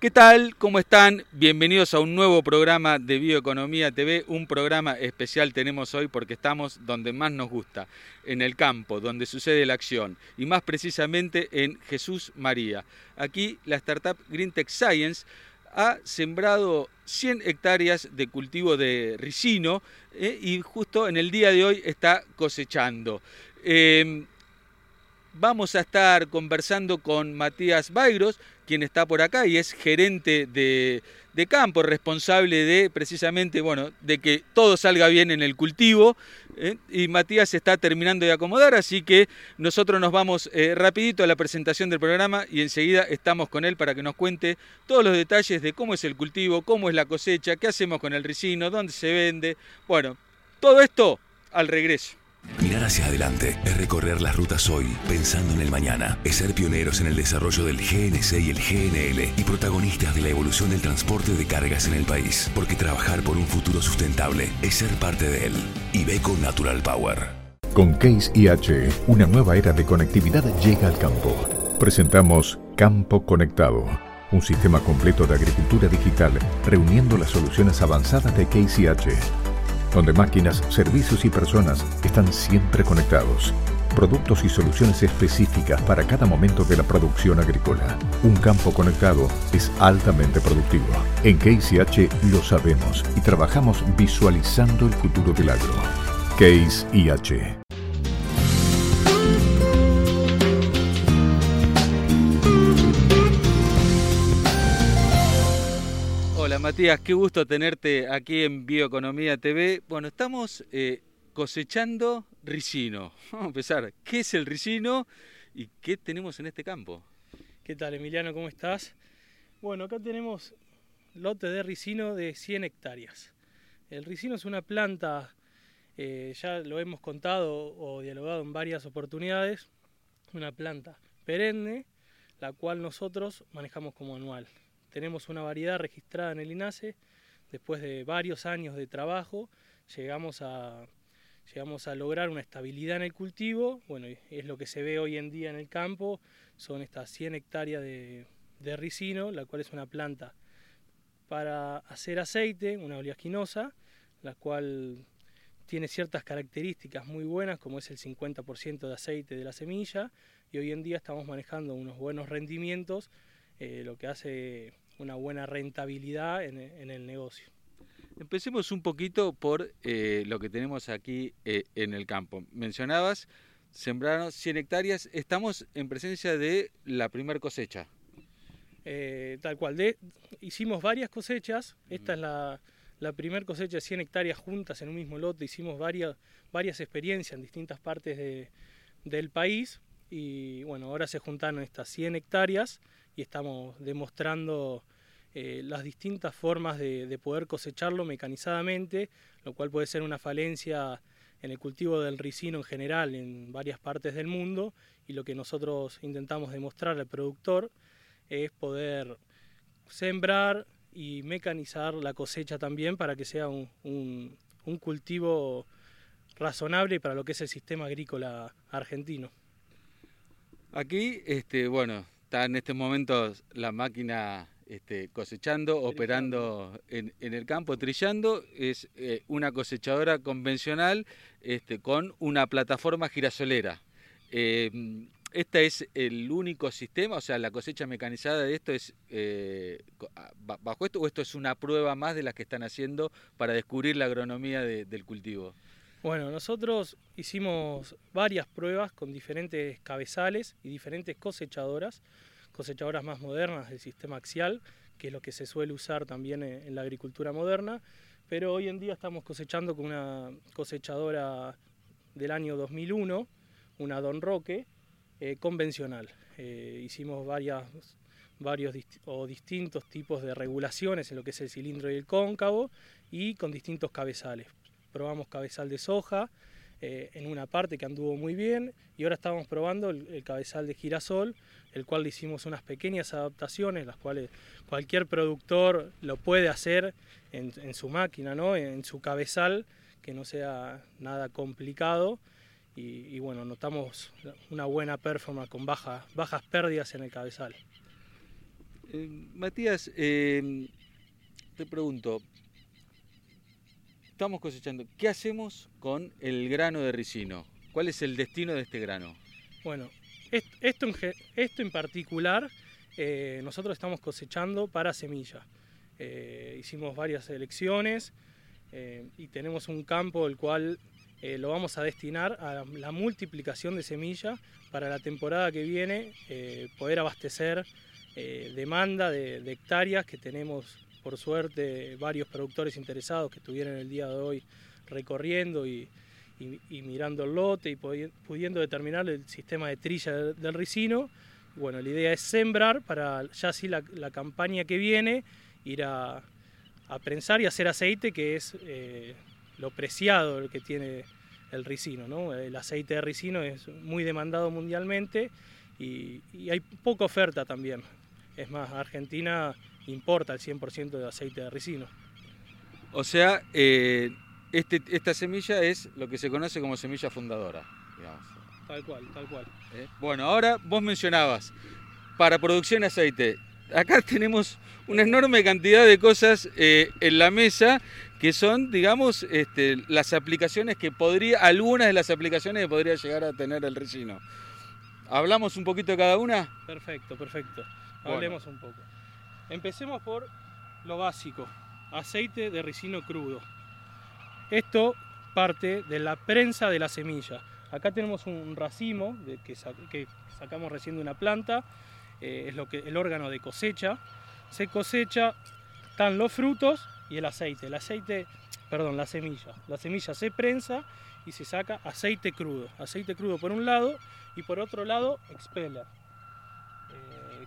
¿Qué tal? ¿Cómo están? Bienvenidos a un nuevo programa de Bioeconomía TV, un programa especial tenemos hoy porque estamos donde más nos gusta, en el campo, donde sucede la acción, y más precisamente en Jesús María. Aquí la startup Green Tech Science ha sembrado 100 hectáreas de cultivo de ricino eh, y justo en el día de hoy está cosechando. Eh, vamos a estar conversando con Matías Baigros, quien está por acá y es gerente de, campo, responsable de precisamente, bueno, de que todo salga bien en el cultivo. ¿eh? Y Matías está terminando de acomodar, así que nosotros nos vamos eh, rapidito a la presentación del programa y enseguida estamos con él para que nos cuente todos los detalles de cómo es el cultivo, cómo es la cosecha, qué hacemos con el ricino, dónde se vende. Bueno, todo esto al regreso. Mirar hacia adelante es recorrer las rutas hoy pensando en el mañana. Es ser pioneros en el desarrollo del GNC y el GNL y protagonistas de la evolución del transporte de cargas en el país. Porque trabajar por un futuro sustentable es ser parte de él. Ibeco Natural Power. Con Case IH, una nueva era de conectividad llega al campo. Presentamos Campo Conectado, un sistema completo de agricultura digital reuniendo las soluciones avanzadas de Case IH donde máquinas, servicios y personas están siempre conectados. Productos y soluciones específicas para cada momento de la producción agrícola. Un campo conectado es altamente productivo. En Case lo sabemos y trabajamos visualizando el futuro del agro. Case Matías, qué gusto tenerte aquí en Bioeconomía TV. Bueno, estamos eh, cosechando ricino. Vamos a empezar. ¿Qué es el ricino y qué tenemos en este campo? ¿Qué tal, Emiliano? ¿Cómo estás? Bueno, acá tenemos lote de ricino de 100 hectáreas. El ricino es una planta, eh, ya lo hemos contado o dialogado en varias oportunidades, una planta perenne, la cual nosotros manejamos como anual. Tenemos una variedad registrada en el INASE. Después de varios años de trabajo, llegamos a, llegamos a lograr una estabilidad en el cultivo. Bueno, es lo que se ve hoy en día en el campo. Son estas 100 hectáreas de, ricino, la cual es una planta para hacer aceite, una oleaginosa, la cual tiene ciertas características muy buenas, como es el 50% de aceite de la semilla, y hoy en día estamos manejando unos buenos rendimientos, eh, lo que hace una buena rentabilidad en, el negocio. Empecemos un poquito por eh, lo que tenemos aquí eh, en el campo. Mencionabas, sembraron 100 hectáreas, estamos en presencia de la primera cosecha. Eh, tal cual, de, hicimos varias cosechas, esta es la, la primera cosecha de 100 hectáreas juntas en un mismo lote, hicimos varias, varias experiencias en distintas partes de, del país. Y bueno, ahora se juntaron estas 100 hectáreas estamos demostrando eh, las distintas formas de, poder cosecharlo mecanizadamente, lo cual puede ser una falencia en el cultivo del ricino en general en varias partes del mundo y lo que nosotros intentamos demostrar al productor es poder sembrar y mecanizar la cosecha también para que sea un, un cultivo razonable para lo que es el sistema agrícola argentino. Aquí, este, bueno, está en este momento la máquina este, cosechando, operando en, el campo, trillando. Es eh, una cosechadora convencional este, con una plataforma girasolera. Eh, ¿Este es el único sistema? O sea, la cosecha mecanizada de esto es eh, bajo esto o esto es una prueba más de las que están haciendo para descubrir la agronomía del cultivo? Bueno, nosotros hicimos varias pruebas con diferentes cabezales y diferentes cosechadoras, cosechadoras más modernas del sistema axial, que es lo que se suele usar también en la agricultura moderna, pero hoy en día estamos cosechando con una cosechadora del año 2001, una Don Roque, eh, convencional. Eh, hicimos varios o distintos tipos de regulaciones en lo que es el cilindro y el cóncavo y con distintos cabezales probamos cabezal de soja eh, en una parte que anduvo muy bien y ahora estamos probando el, cabezal de girasol, el cual hicimos unas pequeñas adaptaciones, las cuales cualquier productor lo puede hacer en, su máquina, ¿no? en su cabezal, que no sea nada complicado. Y, bueno, notamos una buena performance con bajas pérdidas en el cabezal. Eh, Matías, eh, te pregunto, estamos cosechando, ¿qué hacemos con el grano de ricino? ¿Cuál es el destino de este grano? Bueno, esto en, particular eh, nosotros estamos cosechando para semilla. hicimos varias elecciones y tenemos un campo el cual lo vamos a destinar a la multiplicación de semilla para la temporada que viene, poder abastecer eh, demanda de, hectáreas que tenemos, por suerte, varios productores interesados que estuvieron el día de hoy recorriendo y, mirando el lote y pudiendo determinar el sistema de trilla del, ricino. Bueno, la idea es sembrar para ya así la, campaña que viene ir a, prensar y hacer aceite, que es eh, lo preciado que tiene el ricino. El aceite de ricino es muy demandado mundialmente y, hay poca oferta también. Es más, Argentina importa el 100% de aceite de ricino. O sea, eh, este, esta semilla es lo que se conoce como semilla fundadora. Tal cual, tal cual. Eh, bueno, ahora vos mencionabas, para producción de aceite, acá tenemos una enorme cantidad de cosas eh, en la mesa que son, digamos, este, las aplicaciones que podría, algunas de las aplicaciones que podría llegar a tener el ricino. ¿Hablamos un poquito de cada una? Perfecto, perfecto. Hablemos un poco. Empecemos por lo básico, aceite de ricino crudo. Esto parte de la prensa de la semilla. Acá tenemos un racimo que, sacamos recién de una planta, eh, es lo que, el órgano de cosecha. Se cosecha, están los frutos y el aceite. El aceite, perdón, la semilla. La semilla se prensa y se saca aceite crudo. Aceite crudo por un lado y por otro lado expeller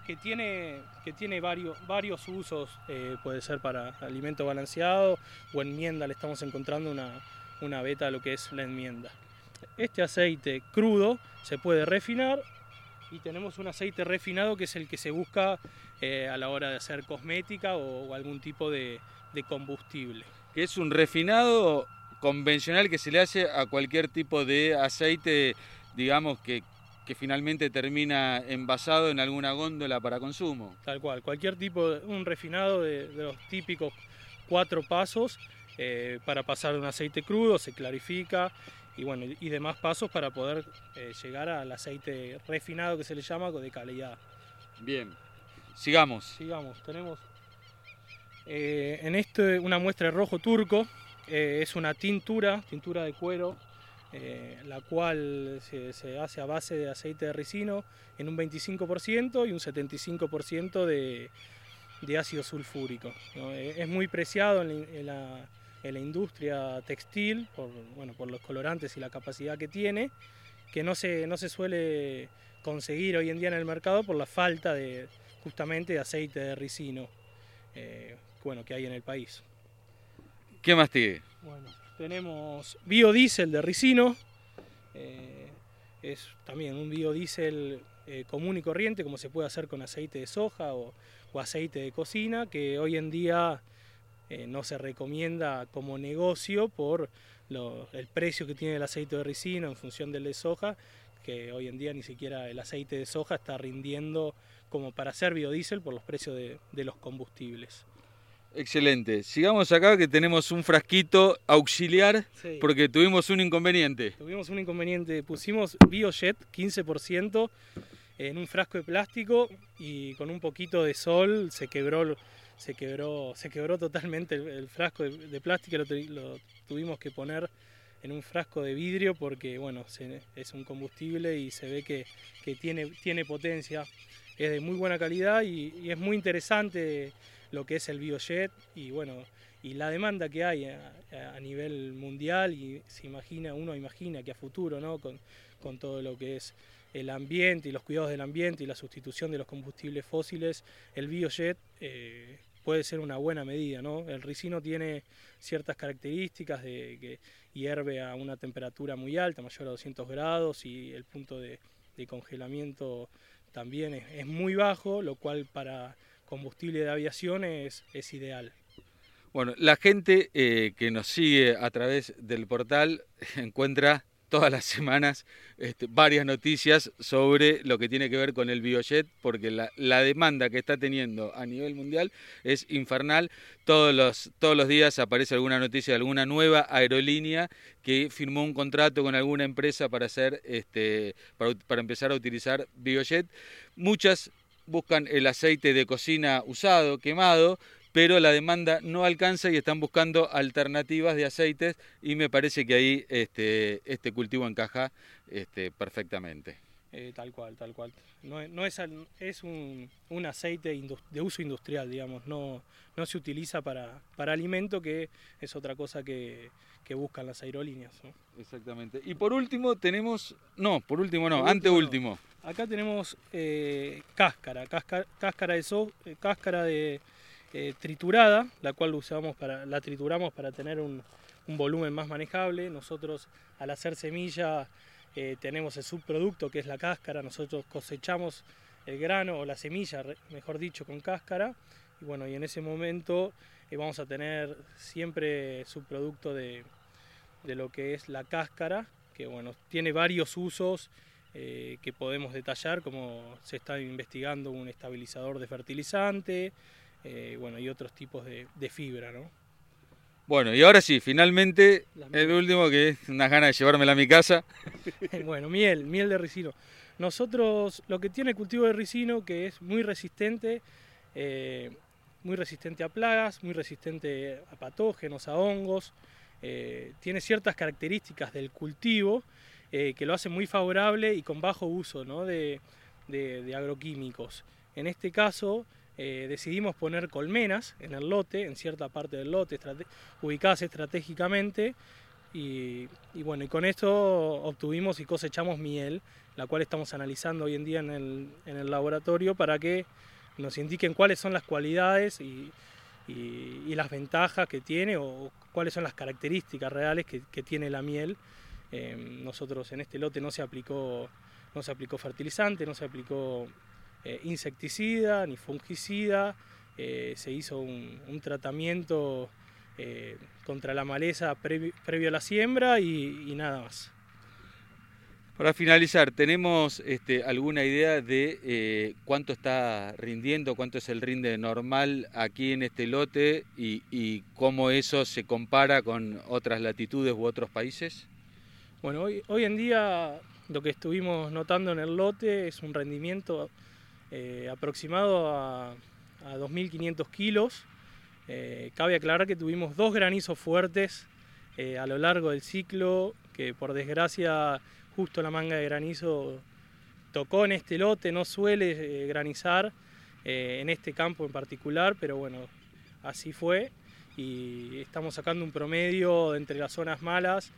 que tiene, que tiene varios, varios usos, eh, puede ser para alimento balanceado o enmienda, le estamos encontrando una, una beta a lo que es la enmienda. Este aceite crudo se puede refinar y tenemos un aceite refinado que es el que se busca eh, a la hora de hacer cosmética o, algún tipo de, de combustible. Que es un refinado convencional que se le hace a cualquier tipo de aceite, digamos, que, que finalmente termina envasado en alguna góndola para consumo. Tal cual, cualquier tipo de un refinado de, los típicos cuatro pasos eh, para pasar de un aceite crudo, se clarifica y bueno y demás pasos para poder eh, llegar al aceite refinado que se le llama de calidad. Bien, sigamos. Sigamos, tenemos eh, en este una muestra de rojo turco, es una tintura, tintura de cuero eh, la cual se, hace a base de aceite de ricino en un 25% y un 75% de, ácido sulfúrico. Eh, es muy preciado en, la, industria textil por, bueno, por los colorantes y la capacidad que tiene, que no se, no se suele conseguir hoy en día en el mercado por la falta de justamente de aceite de ricino eh, bueno, que hay en el país. ¿Qué más tiene? Bueno, tenemos biodiesel de ricino, eh, es también un biodiesel eh, común y corriente como se puede hacer con aceite de soja o, aceite de cocina, que hoy en día eh, no se recomienda como negocio por el precio que tiene el aceite de ricino en función del de soja, que hoy en día ni siquiera el aceite de soja está rindiendo como para hacer biodiesel por los precios de los combustibles. Excelente. Sigamos acá que tenemos un frasquito auxiliar porque tuvimos un inconveniente. Tuvimos un inconveniente. Pusimos BioJet 15% en un frasco de plástico y con un poquito de sol se quebró, se quebró, se quebró totalmente el, frasco de, plástico. Lo, lo, tuvimos que poner en un frasco de vidrio porque bueno, es un combustible y se ve que, tiene, tiene potencia. Es de muy buena calidad y es muy interesante lo que es el biojet y bueno, y la demanda que hay a, nivel mundial y se imagina, uno imagina que a futuro, ¿no? Con, todo lo que es el ambiente y los cuidados del ambiente y la sustitución de los combustibles fósiles, el biojet eh, puede ser una buena medida, ¿no? El ricino tiene ciertas características de que hierve a una temperatura muy alta, mayor a 200 grados y el punto de, congelamiento también es muy bajo, lo cual para combustible de aviación es, ideal. Bueno, la gente eh, que nos sigue a través del portal encuentra todas las semanas este, varias noticias sobre lo que tiene que ver con el biojet, porque la, demanda que está teniendo a nivel mundial es infernal. Todos los, todos los días aparece alguna noticia de alguna nueva aerolínea que firmó un contrato con alguna empresa para hacer este, para, para empezar a utilizar biojet. Muchas buscan el aceite de cocina usado, quemado, pero la demanda no alcanza y están buscando alternativas de aceites y me parece que ahí este, este cultivo encaja este, perfectamente. Eh, tal cual, tal cual. No, es, es un, aceite de uso industrial, digamos, no, no se utiliza para, para alimento, que es otra cosa que, buscan las aerolíneas. Exactamente. Y por último tenemos, no, por último no, anteúltimo. Acá tenemos eh, cáscara, cáscara, cáscara de, so, eh, cáscara de eh, triturada, la cual usamos para, la trituramos para tener un, volumen más manejable. Nosotros al hacer semilla eh, tenemos el subproducto que es la cáscara, nosotros cosechamos el grano o la semilla, mejor dicho, con cáscara. Y bueno, y en ese momento eh, vamos a tener siempre subproducto de, de, lo que es la cáscara, que bueno, tiene varios usos que podemos detallar, como se está investigando un estabilizador de fertilizante, eh, bueno, y otros tipos de, fibra, ¿no? Bueno, y ahora sí, finalmente, el último que es unas ganas de llevármela a mi casa. bueno, miel, miel de ricino. Nosotros, lo que tiene el cultivo de ricino, que es muy resistente, eh, muy resistente a plagas, muy resistente a patógenos, a hongos, eh, tiene ciertas características del cultivo que lo hacen muy favorable y con bajo uso de agroquímicos. En este caso, eh, decidimos poner colmenas en el lote, en cierta parte del lote, ubicadas estratégicamente. Y, bueno, y con esto obtuvimos y cosechamos miel, la cual estamos analizando hoy en día en el, laboratorio para que nos indiquen cuáles son las cualidades y, las ventajas que tiene o cuáles son las características reales que, tiene la miel. Eh, nosotros en este lote no se aplicó, no se aplicó fertilizante, no se aplicó eh, insecticida ni fungicida, eh, se hizo un, tratamiento eh, contra la maleza previo a la siembra y, nada más. Para finalizar, ¿tenemos este, alguna idea de cuánto está rindiendo, cuánto es el rinde normal aquí en este lote y, cómo eso se compara con otras latitudes u otros países? Bueno, hoy, hoy en día lo que estuvimos notando en el lote es un rendimiento eh, aproximado a, a 2.500 kilos. Eh, cabe aclarar que tuvimos dos granizos fuertes eh, a lo largo del ciclo, que por desgracia justo la manga de granizo tocó en este lote, no suele granizar en este campo en particular, pero bueno, así fue y estamos sacando un promedio entre las zonas malas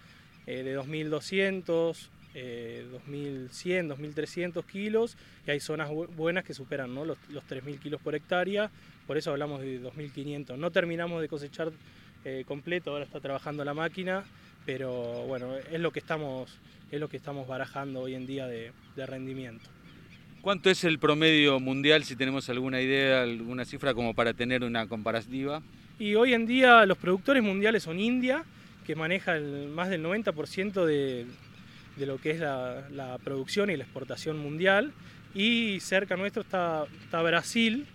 de 2.200, 2.100, 2.300 kilos y hay zonas buenas que superan los, 3.000 kilos por hectárea, por eso hablamos de 2.500. No terminamos de cosechar eh, completo, ahora está trabajando la máquina, pero bueno, es lo que estamos, es lo que estamos barajando hoy en día de, rendimiento. ¿Cuánto es el promedio mundial, si tenemos alguna idea, alguna cifra como para tener una comparativa? Y hoy en día los productores mundiales son India, que maneja más del 90% de, de lo que es la, producción y la exportación mundial. Y cerca nuestro está, Brasil,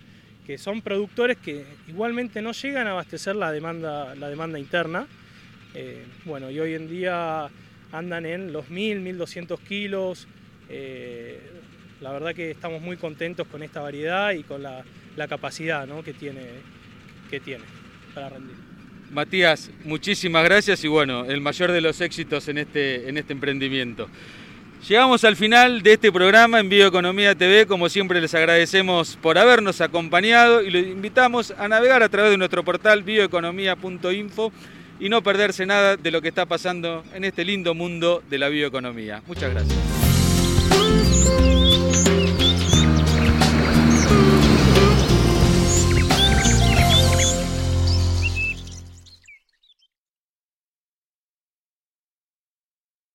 que son productores que igualmente no llegan a abastecer la demanda, la demanda interna. Eh, bueno, y hoy en día andan en los 1000, 1200 kilos. Eh, la verdad que estamos muy contentos con esta variedad y con la, capacidad que, tiene, que tiene para rendir. Matías, muchísimas gracias y bueno, el mayor de los éxitos en este, en este emprendimiento. Llegamos al final de este programa en Bioeconomía TV. Como siempre les agradecemos por habernos acompañado y los invitamos a navegar a través de nuestro portal bioeconomía.info y no perderse nada de lo que está pasando en este lindo mundo de la bioeconomía. Muchas gracias.